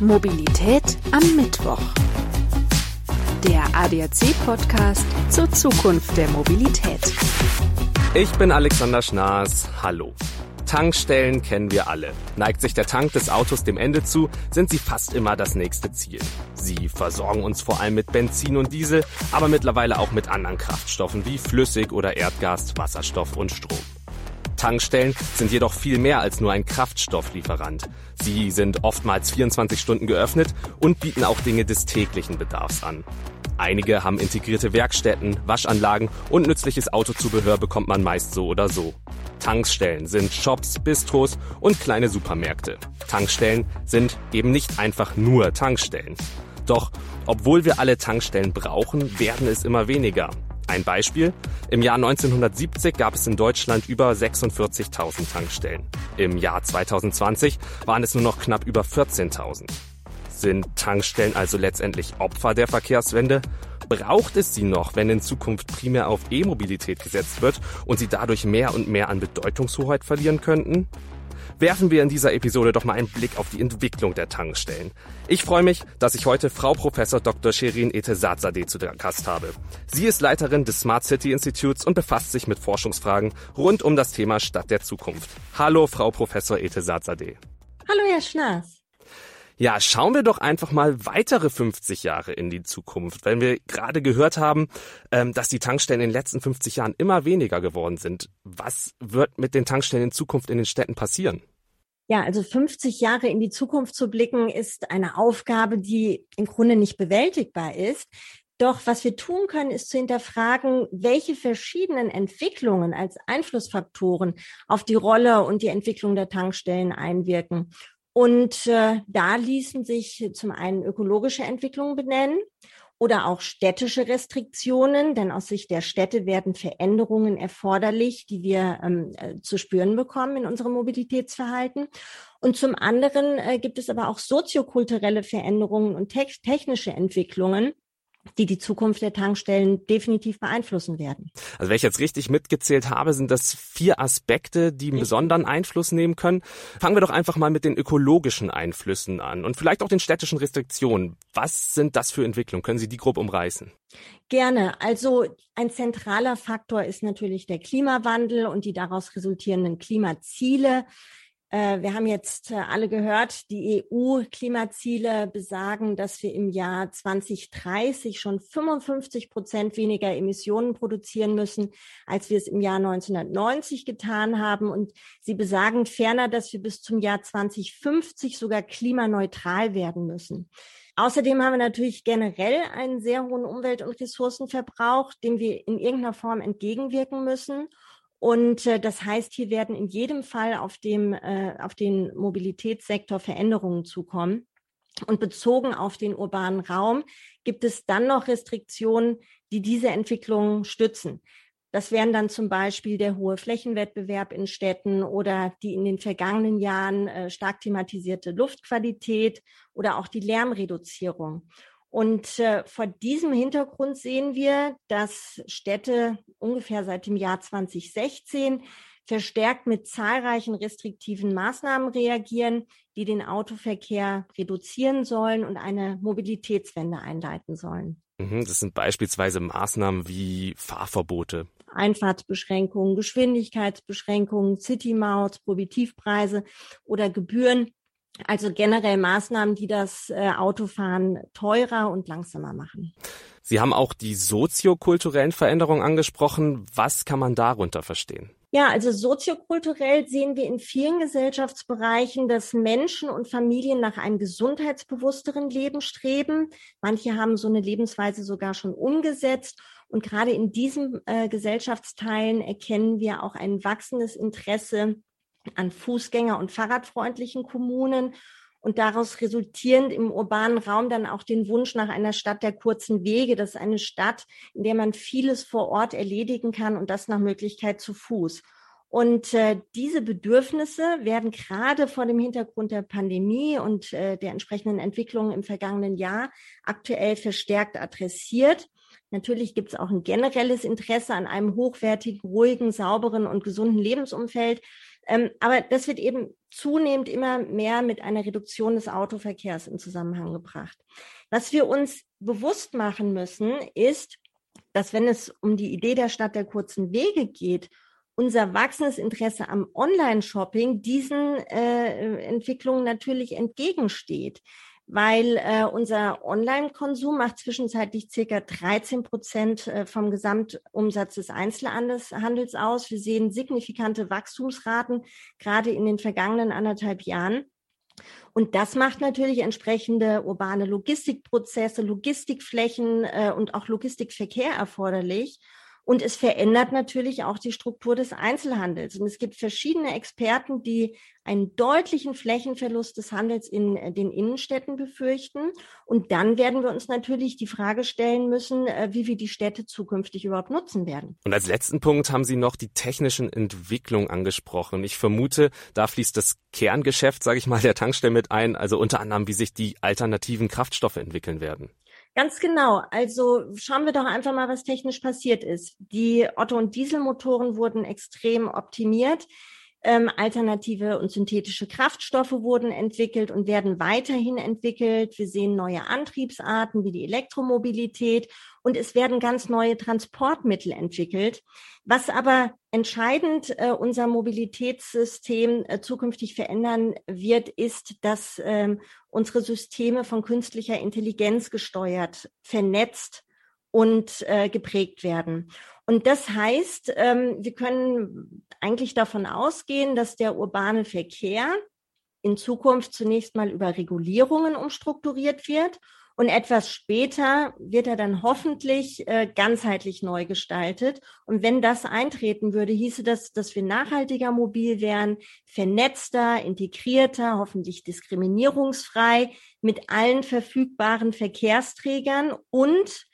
Mobilität am Mittwoch. Der ADAC-Podcast zur Zukunft der Mobilität. Ich bin Alexander Schnaas. Hallo. Tankstellen kennen wir alle. Neigt sich der Tank des Autos dem Ende zu, sind sie fast immer das nächste Ziel. Sie versorgen uns vor allem mit Benzin und Diesel, aber mittlerweile auch mit anderen Kraftstoffen wie Flüssig oder Erdgas, Wasserstoff und Strom. Tankstellen sind jedoch viel mehr als nur ein Kraftstofflieferant. Sie sind oftmals 24 Stunden geöffnet und bieten auch Dinge des täglichen Bedarfs an. Einige haben integrierte Werkstätten, Waschanlagen und nützliches Autozubehör bekommt man meist so oder so. Tankstellen sind Shops, Bistros und kleine Supermärkte. Tankstellen sind eben nicht einfach nur Tankstellen. Doch obwohl wir alle Tankstellen brauchen, werden es immer weniger. Ein Beispiel. Im Jahr 1970 gab es in Deutschland über 46.000 Tankstellen. Im Jahr 2020 waren es nur noch knapp über 14.000. Sind Tankstellen also letztendlich Opfer der Verkehrswende? Braucht es sie noch, wenn in Zukunft primär auf E-Mobilität gesetzt wird und sie dadurch mehr und mehr an Bedeutungshoheit verlieren könnten? Werfen wir in dieser Episode doch mal einen Blick auf die Entwicklung der Tankstellen. Ich freue mich, dass ich heute Frau Professor Dr. Sherin Etesadzadeh zu der Gast habe. Sie ist Leiterin des Smart City Institutes und befasst sich mit Forschungsfragen rund um das Thema Stadt der Zukunft. Hallo, Frau Professor Etesadzadeh. Hallo, Herr Schnaas. Ja, schauen wir doch einfach mal weitere 50 Jahre in die Zukunft. Wenn wir gerade gehört haben, ähm, dass die Tankstellen in den letzten 50 Jahren immer weniger geworden sind. Was wird mit den Tankstellen in Zukunft in den Städten passieren? Ja, also 50 Jahre in die Zukunft zu blicken, ist eine Aufgabe, die im Grunde nicht bewältigbar ist. Doch was wir tun können, ist zu hinterfragen, welche verschiedenen Entwicklungen als Einflussfaktoren auf die Rolle und die Entwicklung der Tankstellen einwirken. Und äh, da ließen sich zum einen ökologische Entwicklungen benennen oder auch städtische Restriktionen, denn aus Sicht der Städte werden Veränderungen erforderlich, die wir ähm, äh, zu spüren bekommen in unserem Mobilitätsverhalten. Und zum anderen äh, gibt es aber auch soziokulturelle Veränderungen und te technische Entwicklungen, die die Zukunft der Tankstellen definitiv beeinflussen werden. Also wenn ich jetzt richtig mitgezählt habe, sind das vier Aspekte, die einen besonderen Einfluss nehmen können. Fangen wir doch einfach mal mit den ökologischen Einflüssen an und vielleicht auch den städtischen Restriktionen. Was sind das für Entwicklungen? Können Sie die grob umreißen? Gerne. Also ein zentraler Faktor ist natürlich der Klimawandel und die daraus resultierenden Klimaziele. Äh, wir haben jetzt äh, alle gehört, die EU-Klimaziele besagen, dass wir im Jahr 2030 schon 55 Prozent weniger Emissionen produzieren müssen, als wir es im Jahr 1990 getan haben. Und sie besagen ferner, dass wir bis zum Jahr 2050 sogar klimaneutral werden müssen. Außerdem haben wir natürlich generell einen sehr hohen Umwelt- und Ressourcenverbrauch, dem wir in irgendeiner Form entgegenwirken müssen. Und äh, das heißt, hier werden in jedem Fall auf, dem, äh, auf den Mobilitätssektor Veränderungen zukommen. Und bezogen auf den urbanen Raum gibt es dann noch Restriktionen, die diese Entwicklung stützen. Das wären dann zum Beispiel der hohe Flächenwettbewerb in Städten oder die in den vergangenen Jahren äh, stark thematisierte Luftqualität oder auch die Lärmreduzierung. Und äh, vor diesem Hintergrund sehen wir, dass Städte ungefähr seit dem Jahr 2016 verstärkt mit zahlreichen restriktiven Maßnahmen reagieren, die den Autoverkehr reduzieren sollen und eine Mobilitätswende einleiten sollen. Mhm, das sind beispielsweise Maßnahmen wie Fahrverbote. Einfahrtsbeschränkungen, Geschwindigkeitsbeschränkungen, City-Maut, Prohibitivpreise oder Gebühren also generell Maßnahmen, die das äh, Autofahren teurer und langsamer machen. Sie haben auch die soziokulturellen Veränderungen angesprochen. Was kann man darunter verstehen? Ja, also soziokulturell sehen wir in vielen Gesellschaftsbereichen, dass Menschen und Familien nach einem gesundheitsbewussteren Leben streben. Manche haben so eine Lebensweise sogar schon umgesetzt. Und gerade in diesen äh, Gesellschaftsteilen erkennen wir auch ein wachsendes Interesse an Fußgänger- und Fahrradfreundlichen Kommunen und daraus resultierend im urbanen Raum dann auch den Wunsch nach einer Stadt der kurzen Wege. Das ist eine Stadt, in der man vieles vor Ort erledigen kann und das nach Möglichkeit zu Fuß. Und äh, diese Bedürfnisse werden gerade vor dem Hintergrund der Pandemie und äh, der entsprechenden Entwicklungen im vergangenen Jahr aktuell verstärkt adressiert. Natürlich gibt es auch ein generelles Interesse an einem hochwertigen, ruhigen, sauberen und gesunden Lebensumfeld. Ähm, aber das wird eben zunehmend immer mehr mit einer Reduktion des Autoverkehrs in Zusammenhang gebracht. Was wir uns bewusst machen müssen, ist, dass wenn es um die Idee der Stadt der kurzen Wege geht, unser wachsendes Interesse am Online-Shopping diesen äh, Entwicklungen natürlich entgegensteht weil äh, unser Online-Konsum macht zwischenzeitlich circa 13 Prozent äh, vom Gesamtumsatz des Einzelhandels aus. Wir sehen signifikante Wachstumsraten, gerade in den vergangenen anderthalb Jahren. Und das macht natürlich entsprechende urbane Logistikprozesse, Logistikflächen äh, und auch Logistikverkehr erforderlich. Und es verändert natürlich auch die Struktur des Einzelhandels. Und es gibt verschiedene Experten, die einen deutlichen Flächenverlust des Handels in äh, den Innenstädten befürchten. Und dann werden wir uns natürlich die Frage stellen müssen, äh, wie wir die Städte zukünftig überhaupt nutzen werden. Und als letzten Punkt haben Sie noch die technischen Entwicklungen angesprochen. Ich vermute, da fließt das Kerngeschäft, sage ich mal, der Tankstelle mit ein, also unter anderem, wie sich die alternativen Kraftstoffe entwickeln werden. Ganz genau. Also schauen wir doch einfach mal, was technisch passiert ist. Die Otto- und Dieselmotoren wurden extrem optimiert. Ähm, alternative und synthetische Kraftstoffe wurden entwickelt und werden weiterhin entwickelt. Wir sehen neue Antriebsarten wie die Elektromobilität und es werden ganz neue Transportmittel entwickelt. Was aber entscheidend äh, unser Mobilitätssystem äh, zukünftig verändern wird, ist, dass ähm, unsere Systeme von künstlicher Intelligenz gesteuert, vernetzt und äh, geprägt werden. Und das heißt, ähm, wir können eigentlich davon ausgehen, dass der urbane Verkehr in Zukunft zunächst mal über Regulierungen umstrukturiert wird und etwas später wird er dann hoffentlich äh, ganzheitlich neu gestaltet. Und wenn das eintreten würde, hieße das, dass wir nachhaltiger mobil wären, vernetzter, integrierter, hoffentlich diskriminierungsfrei mit allen verfügbaren Verkehrsträgern und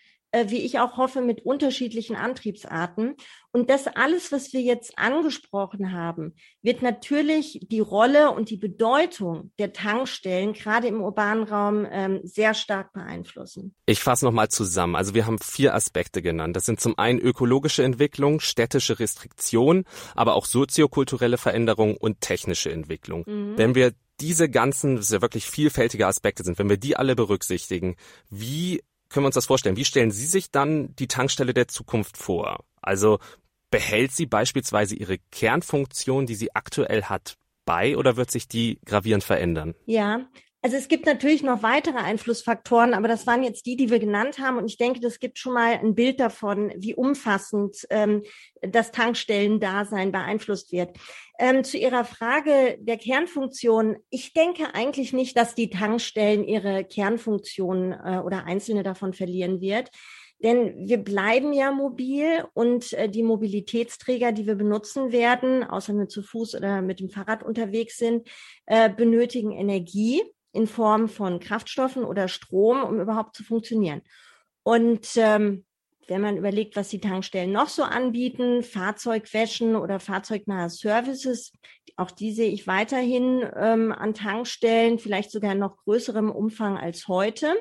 wie ich auch hoffe, mit unterschiedlichen Antriebsarten. Und das alles, was wir jetzt angesprochen haben, wird natürlich die Rolle und die Bedeutung der Tankstellen gerade im urbanen Raum ähm, sehr stark beeinflussen. Ich fasse nochmal zusammen. Also wir haben vier Aspekte genannt. Das sind zum einen ökologische Entwicklung, städtische Restriktion, aber auch soziokulturelle Veränderung und technische Entwicklung. Mhm. Wenn wir diese ganzen, das ja wirklich vielfältige Aspekte sind, wenn wir die alle berücksichtigen, wie können wir uns das vorstellen? Wie stellen Sie sich dann die Tankstelle der Zukunft vor? Also behält sie beispielsweise ihre Kernfunktion, die sie aktuell hat, bei oder wird sich die gravierend verändern? Ja, also es gibt natürlich noch weitere Einflussfaktoren, aber das waren jetzt die, die wir genannt haben. Und ich denke, das gibt schon mal ein Bild davon, wie umfassend ähm, das Tankstellendasein beeinflusst wird. Ähm, zu Ihrer Frage der Kernfunktion. Ich denke eigentlich nicht, dass die Tankstellen ihre Kernfunktion äh, oder einzelne davon verlieren wird. Denn wir bleiben ja mobil und äh, die Mobilitätsträger, die wir benutzen werden, außer wir zu Fuß oder mit dem Fahrrad unterwegs sind, äh, benötigen Energie in Form von Kraftstoffen oder Strom, um überhaupt zu funktionieren. Und ähm, wenn man überlegt, was die Tankstellen noch so anbieten, Fahrzeugwäschen oder fahrzeugnahe Services, auch die sehe ich weiterhin ähm, an Tankstellen, vielleicht sogar in noch größerem Umfang als heute.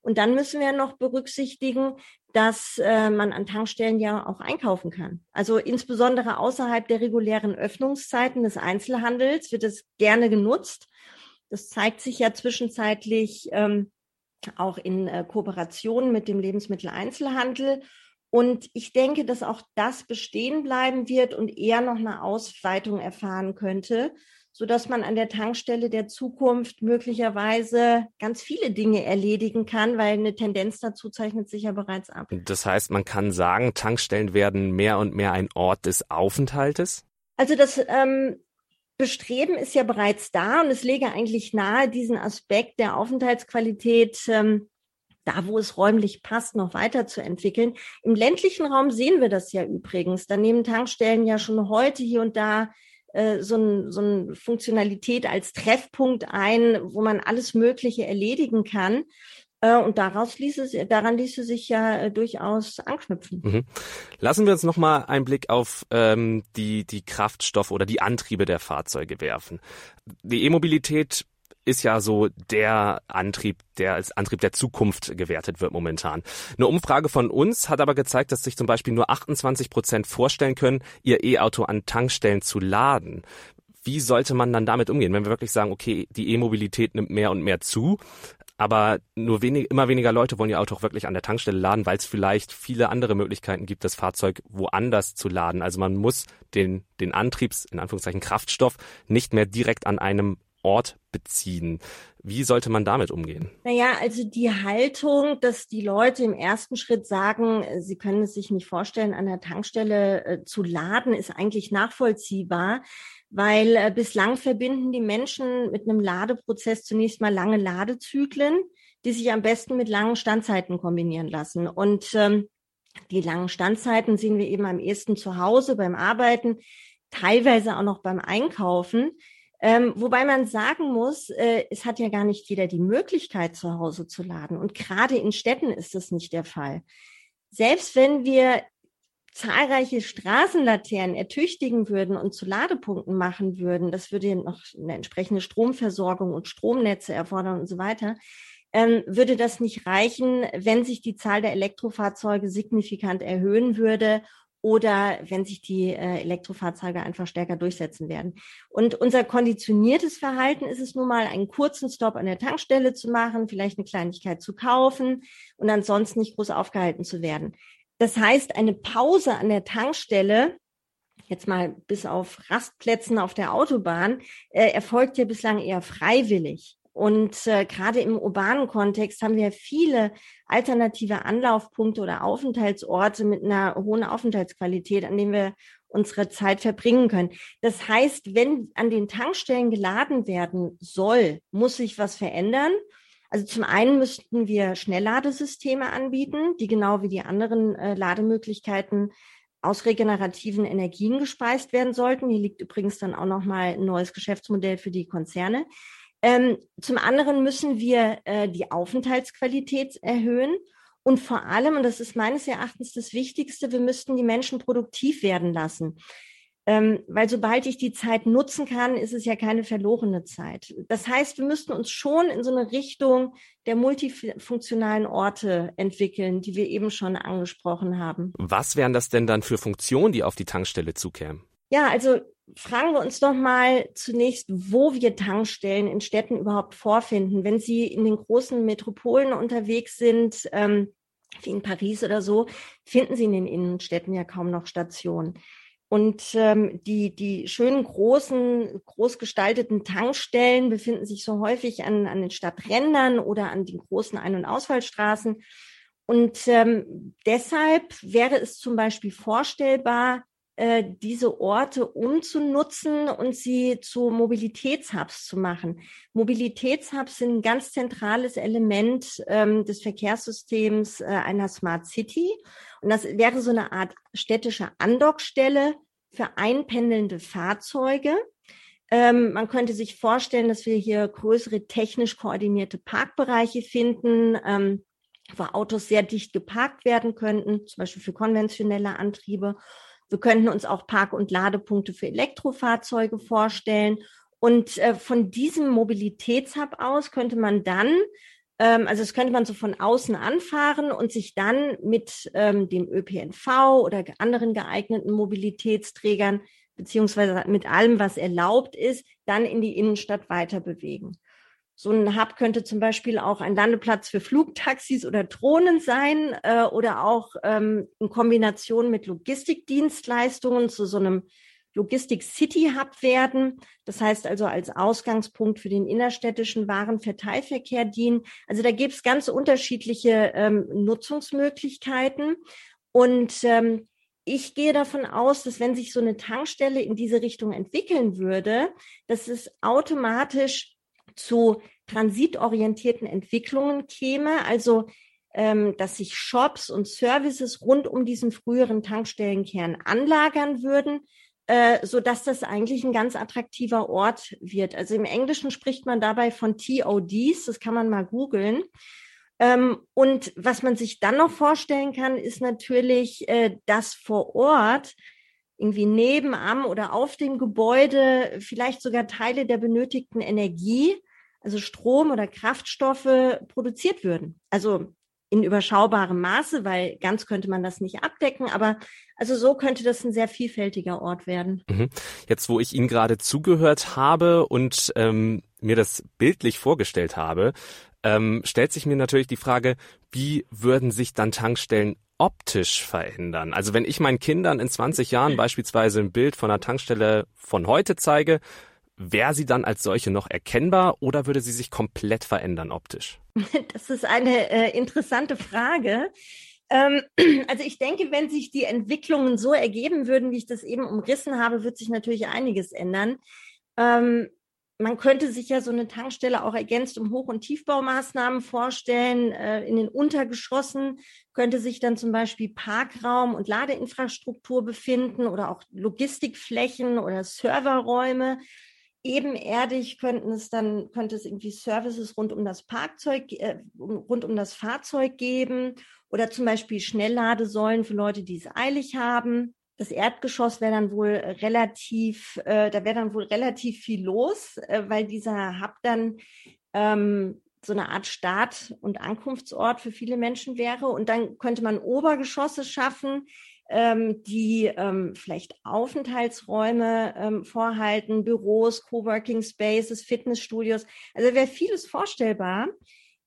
Und dann müssen wir noch berücksichtigen, dass äh, man an Tankstellen ja auch einkaufen kann. Also insbesondere außerhalb der regulären Öffnungszeiten des Einzelhandels wird es gerne genutzt. Das zeigt sich ja zwischenzeitlich ähm, auch in äh, Kooperation mit dem Lebensmitteleinzelhandel. Und ich denke, dass auch das bestehen bleiben wird und eher noch eine Ausweitung erfahren könnte, so dass man an der Tankstelle der Zukunft möglicherweise ganz viele Dinge erledigen kann, weil eine Tendenz dazu zeichnet sich ja bereits ab. Das heißt, man kann sagen, Tankstellen werden mehr und mehr ein Ort des Aufenthaltes? Also das ähm, Bestreben ist ja bereits da und es lege eigentlich nahe, diesen Aspekt der Aufenthaltsqualität ähm, da, wo es räumlich passt, noch weiterzuentwickeln. Im ländlichen Raum sehen wir das ja übrigens. Da nehmen Tankstellen ja schon heute hier und da äh, so, ein, so eine Funktionalität als Treffpunkt ein, wo man alles Mögliche erledigen kann. Äh, und daraus ließe, daran ließe sich ja äh, durchaus anknüpfen. Mhm. Lassen wir uns noch mal einen Blick auf ähm, die, die Kraftstoffe oder die Antriebe der Fahrzeuge werfen. Die E-Mobilität ist ja so der Antrieb, der als Antrieb der Zukunft gewertet wird momentan. Eine Umfrage von uns hat aber gezeigt, dass sich zum Beispiel nur 28 Prozent vorstellen können, ihr E-Auto an Tankstellen zu laden. Wie sollte man dann damit umgehen, wenn wir wirklich sagen, okay, die E-Mobilität nimmt mehr und mehr zu, aber nur wenig, immer weniger Leute wollen ihr Auto auch wirklich an der Tankstelle laden, weil es vielleicht viele andere Möglichkeiten gibt, das Fahrzeug woanders zu laden. Also man muss den, den Antriebs, in Anführungszeichen Kraftstoff, nicht mehr direkt an einem Ort beziehen. Wie sollte man damit umgehen? Naja, also die Haltung, dass die Leute im ersten Schritt sagen, sie können es sich nicht vorstellen, an der Tankstelle äh, zu laden, ist eigentlich nachvollziehbar weil äh, bislang verbinden die Menschen mit einem Ladeprozess zunächst mal lange Ladezyklen, die sich am besten mit langen Standzeiten kombinieren lassen. Und ähm, die langen Standzeiten sehen wir eben am ehesten zu Hause beim Arbeiten, teilweise auch noch beim Einkaufen. Ähm, wobei man sagen muss, äh, es hat ja gar nicht jeder die Möglichkeit, zu Hause zu laden. Und gerade in Städten ist das nicht der Fall. Selbst wenn wir zahlreiche Straßenlaternen ertüchtigen würden und zu Ladepunkten machen würden, das würde noch eine entsprechende Stromversorgung und Stromnetze erfordern und so weiter, ähm, würde das nicht reichen, wenn sich die Zahl der Elektrofahrzeuge signifikant erhöhen würde oder wenn sich die äh, Elektrofahrzeuge einfach stärker durchsetzen werden. Und unser konditioniertes Verhalten ist es nun mal, einen kurzen Stop an der Tankstelle zu machen, vielleicht eine Kleinigkeit zu kaufen und ansonsten nicht groß aufgehalten zu werden. Das heißt, eine Pause an der Tankstelle, jetzt mal bis auf Rastplätzen auf der Autobahn, äh, erfolgt ja bislang eher freiwillig. Und äh, gerade im urbanen Kontext haben wir viele alternative Anlaufpunkte oder Aufenthaltsorte mit einer hohen Aufenthaltsqualität, an denen wir unsere Zeit verbringen können. Das heißt, wenn an den Tankstellen geladen werden soll, muss sich was verändern. Also zum einen müssten wir Schnellladesysteme anbieten, die genau wie die anderen äh, Lademöglichkeiten aus regenerativen Energien gespeist werden sollten. Hier liegt übrigens dann auch nochmal ein neues Geschäftsmodell für die Konzerne. Ähm, zum anderen müssen wir äh, die Aufenthaltsqualität erhöhen. Und vor allem, und das ist meines Erachtens das Wichtigste, wir müssten die Menschen produktiv werden lassen. Ähm, weil sobald ich die Zeit nutzen kann, ist es ja keine verlorene Zeit. Das heißt, wir müssten uns schon in so eine Richtung der multifunktionalen Orte entwickeln, die wir eben schon angesprochen haben. Was wären das denn dann für Funktionen, die auf die Tankstelle zukämen? Ja, also fragen wir uns doch mal zunächst, wo wir Tankstellen in Städten überhaupt vorfinden. Wenn Sie in den großen Metropolen unterwegs sind, ähm, wie in Paris oder so, finden Sie in den Innenstädten ja kaum noch Stationen. Und ähm, die, die schönen großen, groß gestalteten Tankstellen befinden sich so häufig an, an den Stadträndern oder an den großen Ein- und Ausfallstraßen. Und ähm, deshalb wäre es zum Beispiel vorstellbar, äh, diese Orte umzunutzen und sie zu Mobilitätshubs zu machen. Mobilitätshubs sind ein ganz zentrales Element ähm, des Verkehrssystems äh, einer Smart City. Und das wäre so eine Art städtische Andockstelle für einpendelnde Fahrzeuge. Ähm, man könnte sich vorstellen, dass wir hier größere technisch koordinierte Parkbereiche finden, ähm, wo Autos sehr dicht geparkt werden könnten, zum Beispiel für konventionelle Antriebe. Wir könnten uns auch Park- und Ladepunkte für Elektrofahrzeuge vorstellen. Und äh, von diesem Mobilitätshub aus könnte man dann ähm, also das könnte man so von außen anfahren und sich dann mit ähm, dem ÖPNV oder anderen geeigneten Mobilitätsträgern beziehungsweise mit allem, was erlaubt ist, dann in die Innenstadt weiter bewegen. So ein Hub könnte zum Beispiel auch ein Landeplatz für Flugtaxis oder Drohnen sein äh, oder auch ähm, in Kombination mit Logistikdienstleistungen zu so einem Logistik City Hub werden. Das heißt also als Ausgangspunkt für den innerstädtischen Warenverteilverkehr dienen. Also da gibt es ganz unterschiedliche ähm, Nutzungsmöglichkeiten. Und ähm, ich gehe davon aus, dass wenn sich so eine Tankstelle in diese Richtung entwickeln würde, dass es automatisch zu transitorientierten Entwicklungen käme. Also ähm, dass sich Shops und Services rund um diesen früheren Tankstellenkern anlagern würden, äh, so dass das eigentlich ein ganz attraktiver Ort wird. Also im Englischen spricht man dabei von TODs, das kann man mal googeln. Ähm, und was man sich dann noch vorstellen kann, ist natürlich, äh, dass vor Ort irgendwie neben am oder auf dem Gebäude vielleicht sogar Teile der benötigten Energie, also Strom oder Kraftstoffe produziert würden. Also in überschaubarem Maße, weil ganz könnte man das nicht abdecken, aber also so könnte das ein sehr vielfältiger Ort werden. Mhm. Jetzt, wo ich Ihnen gerade zugehört habe und ähm, mir das bildlich vorgestellt habe, ähm, stellt sich mir natürlich die Frage, wie würden sich dann Tankstellen optisch verändern? Also wenn ich meinen Kindern in 20 Jahren beispielsweise ein Bild von einer Tankstelle von heute zeige, wäre sie dann als solche noch erkennbar oder würde sie sich komplett verändern optisch? Das ist eine äh, interessante Frage. Ähm, also ich denke, wenn sich die Entwicklungen so ergeben würden, wie ich das eben umrissen habe, wird sich natürlich einiges ändern. Ähm, man könnte sich ja so eine Tankstelle auch ergänzt um Hoch- und Tiefbaumaßnahmen vorstellen. Äh, in den Untergeschossen könnte sich dann zum Beispiel Parkraum und Ladeinfrastruktur befinden oder auch Logistikflächen oder Serverräume. Ebenerdig könnten es dann, könnte es irgendwie Services rund um das Parkzeug, äh, rund um das Fahrzeug geben oder zum Beispiel Schnellladesäulen für Leute, die es eilig haben. Das Erdgeschoss wäre dann wohl relativ, äh, da wäre dann wohl relativ viel los, äh, weil dieser Hub dann ähm, so eine Art Start- und Ankunftsort für viele Menschen wäre. Und dann könnte man Obergeschosse schaffen, ähm, die ähm, vielleicht Aufenthaltsräume ähm, vorhalten, Büros, Coworking Spaces, Fitnessstudios. Also wäre vieles vorstellbar.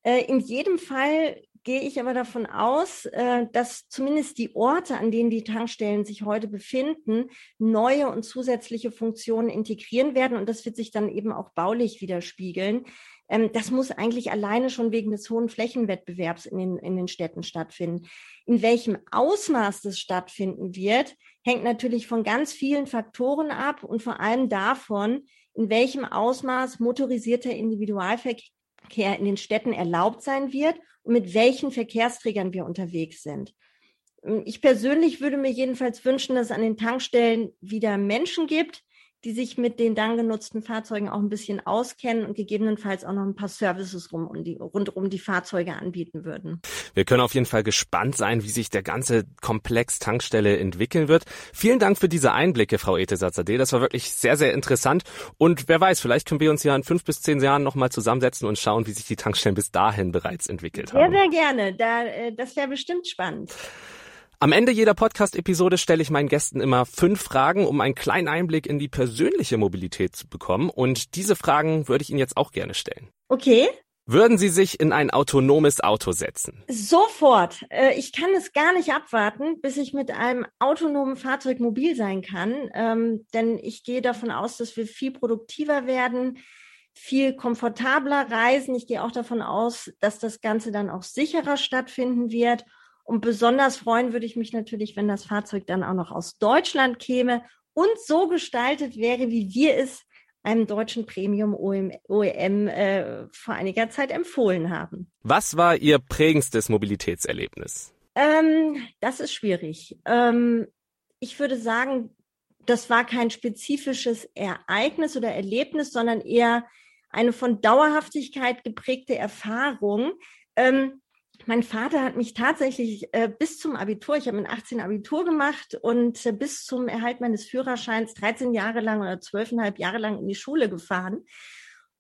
Äh, in jedem Fall gehe ich aber davon aus, äh, dass zumindest die Orte, an denen die Tankstellen sich heute befinden, neue und zusätzliche Funktionen integrieren werden. Und das wird sich dann eben auch baulich widerspiegeln. Ähm, das muss eigentlich alleine schon wegen des hohen Flächenwettbewerbs in den, in den Städten stattfinden. In welchem Ausmaß das stattfinden wird, hängt natürlich von ganz vielen Faktoren ab und vor allem davon, in welchem Ausmaß motorisierter Individualverkehr Verkehr in den Städten erlaubt sein wird und mit welchen Verkehrsträgern wir unterwegs sind. Ich persönlich würde mir jedenfalls wünschen, dass es an den Tankstellen wieder Menschen gibt, die sich mit den dann genutzten Fahrzeugen auch ein bisschen auskennen und gegebenenfalls auch noch ein paar Services rum um die, rund um die Fahrzeuge anbieten würden. Wir können auf jeden Fall gespannt sein, wie sich der ganze Komplex Tankstelle entwickeln wird. Vielen Dank für diese Einblicke, Frau Ete-Satzade. Das war wirklich sehr, sehr interessant. Und wer weiß, vielleicht können wir uns ja in fünf bis zehn Jahren nochmal zusammensetzen und schauen, wie sich die Tankstellen bis dahin bereits entwickelt haben. Sehr, sehr gerne. Da, äh, das wäre bestimmt spannend. Am Ende jeder Podcast-Episode stelle ich meinen Gästen immer fünf Fragen, um einen kleinen Einblick in die persönliche Mobilität zu bekommen. Und diese Fragen würde ich Ihnen jetzt auch gerne stellen. Okay. Würden Sie sich in ein autonomes Auto setzen? Sofort. Äh, ich kann es gar nicht abwarten, bis ich mit einem autonomen Fahrzeug mobil sein kann. Ähm, denn ich gehe davon aus, dass wir viel produktiver werden, viel komfortabler reisen. Ich gehe auch davon aus, dass das Ganze dann auch sicherer stattfinden wird. Und besonders freuen würde ich mich natürlich, wenn das Fahrzeug dann auch noch aus Deutschland käme und so gestaltet wäre, wie wir es einem deutschen Premium OEM, OEM äh, vor einiger Zeit empfohlen haben. Was war Ihr prägendstes Mobilitätserlebnis? Ähm, das ist schwierig. Ähm, ich würde sagen, das war kein spezifisches Ereignis oder Erlebnis, sondern eher eine von Dauerhaftigkeit geprägte Erfahrung. Ähm, mein Vater hat mich tatsächlich äh, bis zum Abitur, ich habe mit 18 Abitur gemacht und äh, bis zum Erhalt meines Führerscheins 13 Jahre lang oder 12,5 Jahre lang in die Schule gefahren.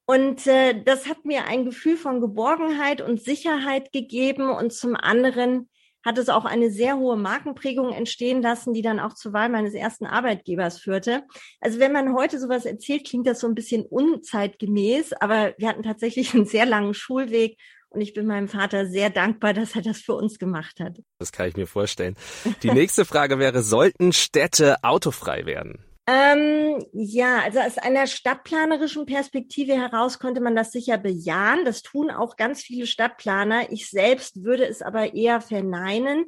Und äh, das hat mir ein Gefühl von Geborgenheit und Sicherheit gegeben. Und zum anderen hat es auch eine sehr hohe Markenprägung entstehen lassen, die dann auch zur Wahl meines ersten Arbeitgebers führte. Also wenn man heute sowas erzählt, klingt das so ein bisschen unzeitgemäß, aber wir hatten tatsächlich einen sehr langen Schulweg und ich bin meinem Vater sehr dankbar, dass er das für uns gemacht hat. Das kann ich mir vorstellen. Die nächste Frage wäre, sollten Städte autofrei werden? Ähm, ja, also aus einer stadtplanerischen Perspektive heraus könnte man das sicher bejahen. Das tun auch ganz viele Stadtplaner. Ich selbst würde es aber eher verneinen,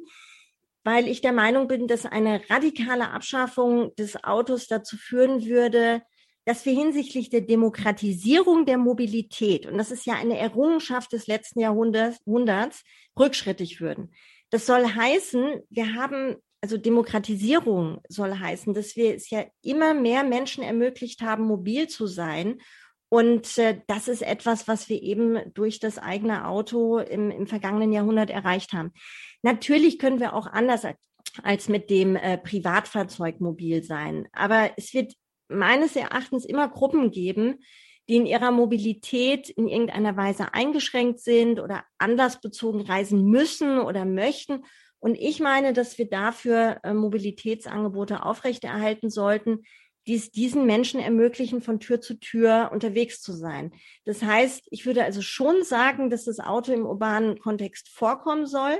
weil ich der Meinung bin, dass eine radikale Abschaffung des Autos dazu führen würde, dass wir hinsichtlich der Demokratisierung der Mobilität, und das ist ja eine Errungenschaft des letzten Jahrhunderts, rückschrittig würden. Das soll heißen, wir haben, also Demokratisierung soll heißen, dass wir es ja immer mehr Menschen ermöglicht haben, mobil zu sein. Und äh, das ist etwas, was wir eben durch das eigene Auto im, im vergangenen Jahrhundert erreicht haben. Natürlich können wir auch anders als mit dem äh, Privatfahrzeug mobil sein. Aber es wird meines Erachtens immer Gruppen geben, die in ihrer Mobilität in irgendeiner Weise eingeschränkt sind oder anlassbezogen reisen müssen oder möchten. Und ich meine, dass wir dafür äh, Mobilitätsangebote aufrechterhalten sollten, die es diesen Menschen ermöglichen, von Tür zu Tür unterwegs zu sein. Das heißt, ich würde also schon sagen, dass das Auto im urbanen Kontext vorkommen soll,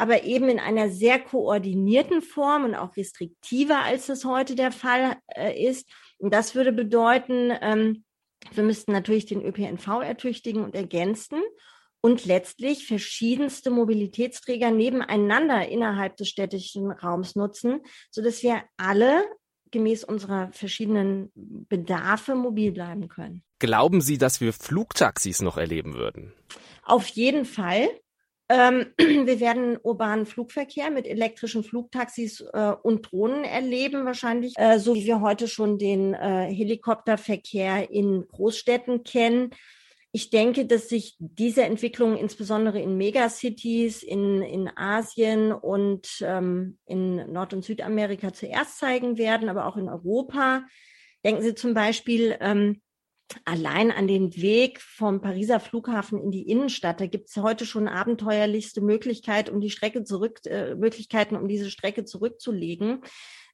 aber eben in einer sehr koordinierten Form und auch restriktiver, als es heute der Fall äh, ist. Und das würde bedeuten, ähm, wir müssten natürlich den ÖPNV ertüchtigen und ergänzen und letztlich verschiedenste Mobilitätsträger nebeneinander innerhalb des städtischen Raums nutzen, so dass wir alle gemäß unserer verschiedenen Bedarfe mobil bleiben können. Glauben Sie, dass wir Flugtaxis noch erleben würden? Auf jeden Fall. Ähm, wir werden urbanen Flugverkehr mit elektrischen Flugtaxis äh, und Drohnen erleben, wahrscheinlich, äh, so wie wir heute schon den äh, Helikopterverkehr in Großstädten kennen. Ich denke, dass sich diese Entwicklung insbesondere in Megacities, in, in Asien und ähm, in Nord- und Südamerika zuerst zeigen werden, aber auch in Europa. Denken Sie zum Beispiel ähm, allein an den Weg vom Pariser Flughafen in die Innenstadt. Da gibt es heute schon abenteuerlichste Möglichkeit, um die Strecke zurück, äh, Möglichkeiten, um diese Strecke zurückzulegen.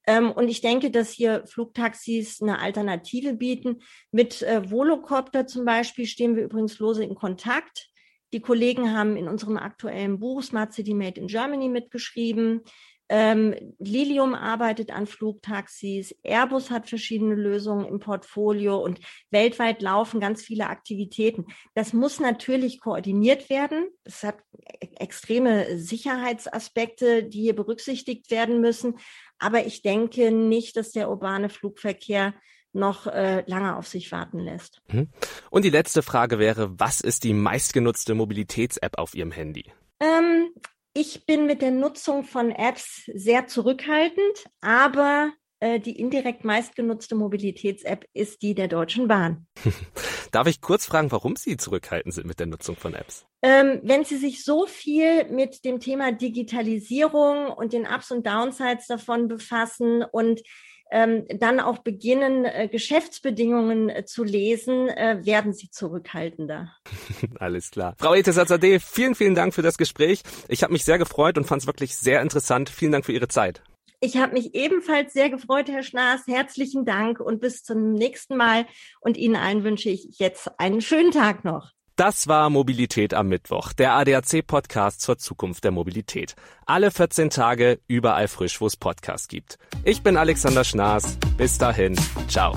Ähm, und ich denke, dass hier Flugtaxis eine Alternative bieten. Mit äh, Volocopter zum Beispiel stehen wir übrigens lose in Kontakt. Die Kollegen haben in unserem aktuellen Buch Smart City Made in Germany mitgeschrieben. Ähm, Lilium arbeitet an Flugtaxis, Airbus hat verschiedene Lösungen im Portfolio und weltweit laufen ganz viele Aktivitäten. Das muss natürlich koordiniert werden. Es hat e-, extreme Sicherheitsaspekte, die hier berücksichtigt werden müssen. Aber ich denke nicht, dass der urbane Flugverkehr noch äh, lange auf sich warten lässt. Mhm. Und die letzte Frage wäre, was ist die meistgenutzte Mobilitäts-App auf Ihrem Handy? Ähm, ich bin mit der Nutzung von Apps sehr zurückhaltend, aber äh, die indirekt meistgenutzte Mobilitäts-App ist die der Deutschen Bahn. Darf ich kurz fragen, warum Sie zurückhaltend sind mit der Nutzung von Apps? Ähm, wenn Sie sich so viel mit dem Thema Digitalisierung und den Ups und Downsides davon befassen und ähm, dann auch beginnen, äh, Geschäftsbedingungen äh, zu lesen, äh, werden sie zurückhaltender. Alles klar. Frau Etesazadeh, vielen, vielen Dank für das Gespräch. Ich habe mich sehr gefreut und fand es wirklich sehr interessant. Vielen Dank für Ihre Zeit. Ich habe mich ebenfalls sehr gefreut, Herr Schnaas. Herzlichen Dank und bis zum nächsten Mal. Und Ihnen allen wünsche ich jetzt einen schönen Tag noch. Das war Mobilität am Mittwoch, der ADAC-Podcast zur Zukunft der Mobilität. Alle 14 Tage überall frisch, wo es Podcasts gibt. Ich bin Alexander Schnaas. Bis dahin. Ciao.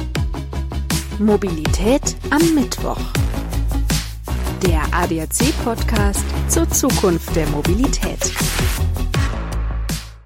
Mobilität am Mittwoch. Der ADAC-Podcast zur Zukunft der Mobilität.